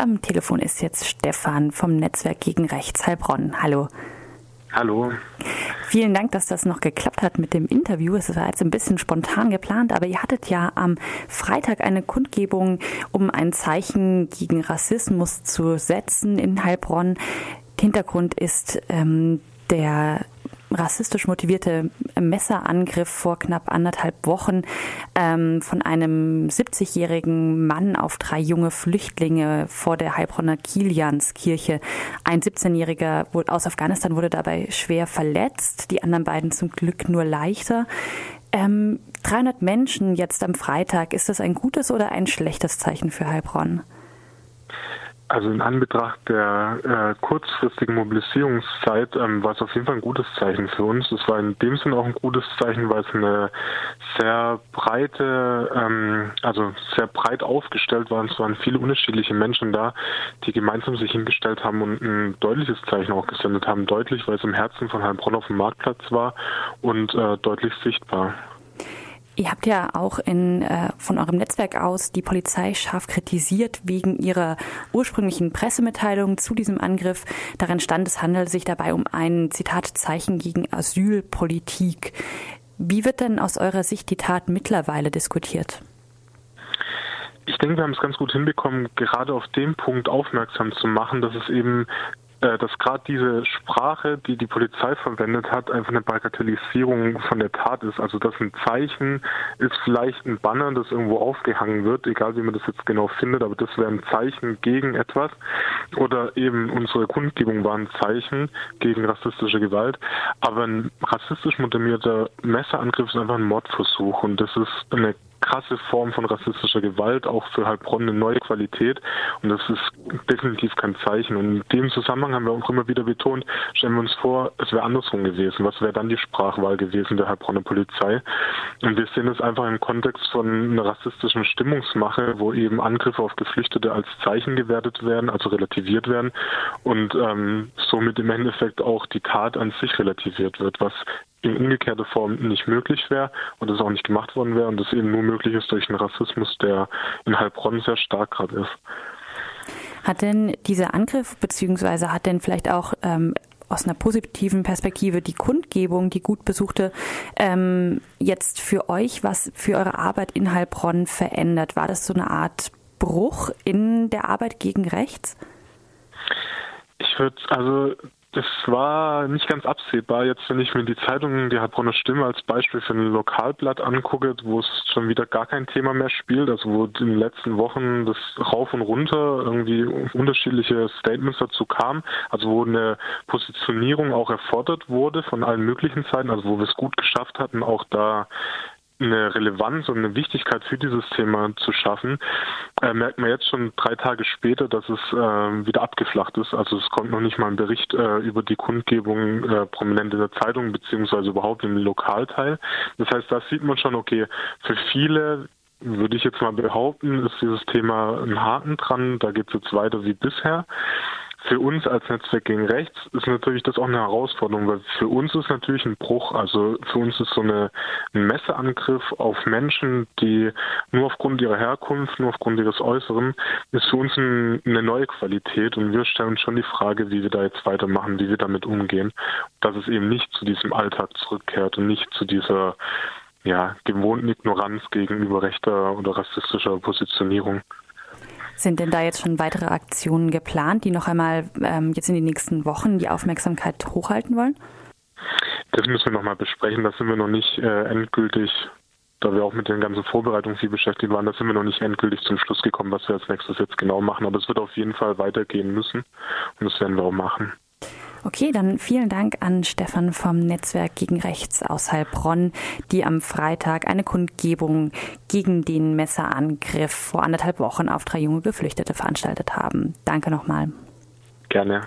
Am Telefon ist jetzt Stefan vom Netzwerk gegen Rechts Heilbronn. Hallo. Hallo. Vielen Dank, dass das noch geklappt hat mit dem Interview. Es war jetzt ein bisschen spontan geplant, aber ihr hattet ja am Freitag eine Kundgebung, um ein Zeichen gegen Rassismus zu setzen in Heilbronn. Hintergrund ist ähm, der rassistisch motivierte Messerangriff vor knapp anderthalb Wochen ähm, von einem 70-jährigen Mann auf drei junge Flüchtlinge vor der Heilbronner Kilianskirche. Ein 17-jähriger aus Afghanistan wurde dabei schwer verletzt, die anderen beiden zum Glück nur leichter. Ähm, 300 Menschen jetzt am Freitag, ist das ein gutes oder ein schlechtes Zeichen für Heilbronn? Also in Anbetracht der äh, kurzfristigen Mobilisierungszeit ähm, war es auf jeden Fall ein gutes Zeichen für uns. Es war in dem Sinne auch ein gutes Zeichen, weil es eine sehr breite, ähm, also sehr breit aufgestellt war. Es waren viele unterschiedliche Menschen da, die gemeinsam sich hingestellt haben und ein deutliches Zeichen auch gesendet haben. Deutlich, weil es im Herzen von Heilbronn auf dem Marktplatz war und äh, deutlich sichtbar. Ihr habt ja auch in, äh, von eurem Netzwerk aus die Polizei scharf kritisiert wegen ihrer ursprünglichen Pressemitteilung zu diesem Angriff. Darin stand, es handelt sich dabei um ein Zitat Zeichen gegen Asylpolitik. Wie wird denn aus eurer Sicht die Tat mittlerweile diskutiert? Ich denke, wir haben es ganz gut hinbekommen, gerade auf den Punkt aufmerksam zu machen, dass es eben dass gerade diese Sprache, die die Polizei verwendet hat, einfach eine Bagatellisierung von der Tat ist. Also dass ein Zeichen ist vielleicht ein Banner, das irgendwo aufgehangen wird, egal wie man das jetzt genau findet, aber das wäre ein Zeichen gegen etwas. Oder eben unsere Kundgebung war ein Zeichen gegen rassistische Gewalt. Aber ein rassistisch motivierter Messerangriff ist einfach ein Mordversuch und das ist eine krasse Form von rassistischer Gewalt, auch für Heilbronn eine neue Qualität. Und das ist definitiv kein Zeichen. Und in dem Zusammenhang haben wir auch immer wieder betont, stellen wir uns vor, es wäre andersrum gewesen. Was wäre dann die Sprachwahl gewesen der Heilbronner Polizei? Und wir sehen es einfach im Kontext von einer rassistischen Stimmungsmache, wo eben Angriffe auf Geflüchtete als Zeichen gewertet werden, also relativiert werden und ähm, somit im Endeffekt auch die Tat an sich relativiert wird, was in umgekehrter Form nicht möglich wäre und es auch nicht gemacht worden wäre und das eben nur möglich ist durch einen Rassismus, der in Heilbronn sehr stark gerade ist. Hat denn dieser Angriff, beziehungsweise hat denn vielleicht auch ähm, aus einer positiven Perspektive die Kundgebung, die gut besuchte, ähm, jetzt für euch was für eure Arbeit in Heilbronn verändert? War das so eine Art Bruch in der Arbeit gegen rechts? Ich würde, also das war nicht ganz absehbar. Jetzt, wenn ich mir die Zeitung, die Heilbronner Stimme als Beispiel für ein Lokalblatt angucke, wo es schon wieder gar kein Thema mehr spielt, also wo in den letzten Wochen das rauf und runter irgendwie unterschiedliche Statements dazu kam, also wo eine Positionierung auch erfordert wurde von allen möglichen Seiten, also wo wir es gut geschafft hatten, auch da eine Relevanz und eine Wichtigkeit für dieses Thema zu schaffen, äh, merkt man jetzt schon drei Tage später, dass es äh, wieder abgeflacht ist. Also es kommt noch nicht mal ein Bericht äh, über die Kundgebung äh, prominent in der Zeitung beziehungsweise überhaupt im Lokalteil. Das heißt, da sieht man schon, okay, für viele würde ich jetzt mal behaupten, ist dieses Thema ein Haken dran. Da geht es jetzt weiter wie bisher für uns als Netzwerk gegen Rechts ist natürlich das auch eine Herausforderung, weil für uns ist natürlich ein Bruch. Also für uns ist so eine, ein Messeangriff auf Menschen, die nur aufgrund ihrer Herkunft, nur aufgrund ihres Äußeren, ist für uns ein, eine neue Qualität und wir stellen uns schon die Frage, wie wir da jetzt weitermachen, wie wir damit umgehen, dass es eben nicht zu diesem Alltag zurückkehrt und nicht zu dieser ja, gewohnten Ignoranz gegenüber rechter oder rassistischer Positionierung. Sind denn da jetzt schon weitere Aktionen geplant, die noch einmal ähm, jetzt in den nächsten Wochen die Aufmerksamkeit hochhalten wollen? Das müssen wir nochmal besprechen. Da sind wir noch nicht äh, endgültig, da wir auch mit den ganzen Vorbereitungen viel beschäftigt waren, da sind wir noch nicht endgültig zum Schluss gekommen, was wir als nächstes jetzt genau machen. Aber es wird auf jeden Fall weitergehen müssen und das werden wir auch machen. Okay, dann vielen Dank an Stefan vom Netzwerk gegen Rechts aus Heilbronn, die am Freitag eine Kundgebung gegen den Messerangriff vor anderthalb Wochen auf drei junge Geflüchtete veranstaltet haben. Danke nochmal. Gerne.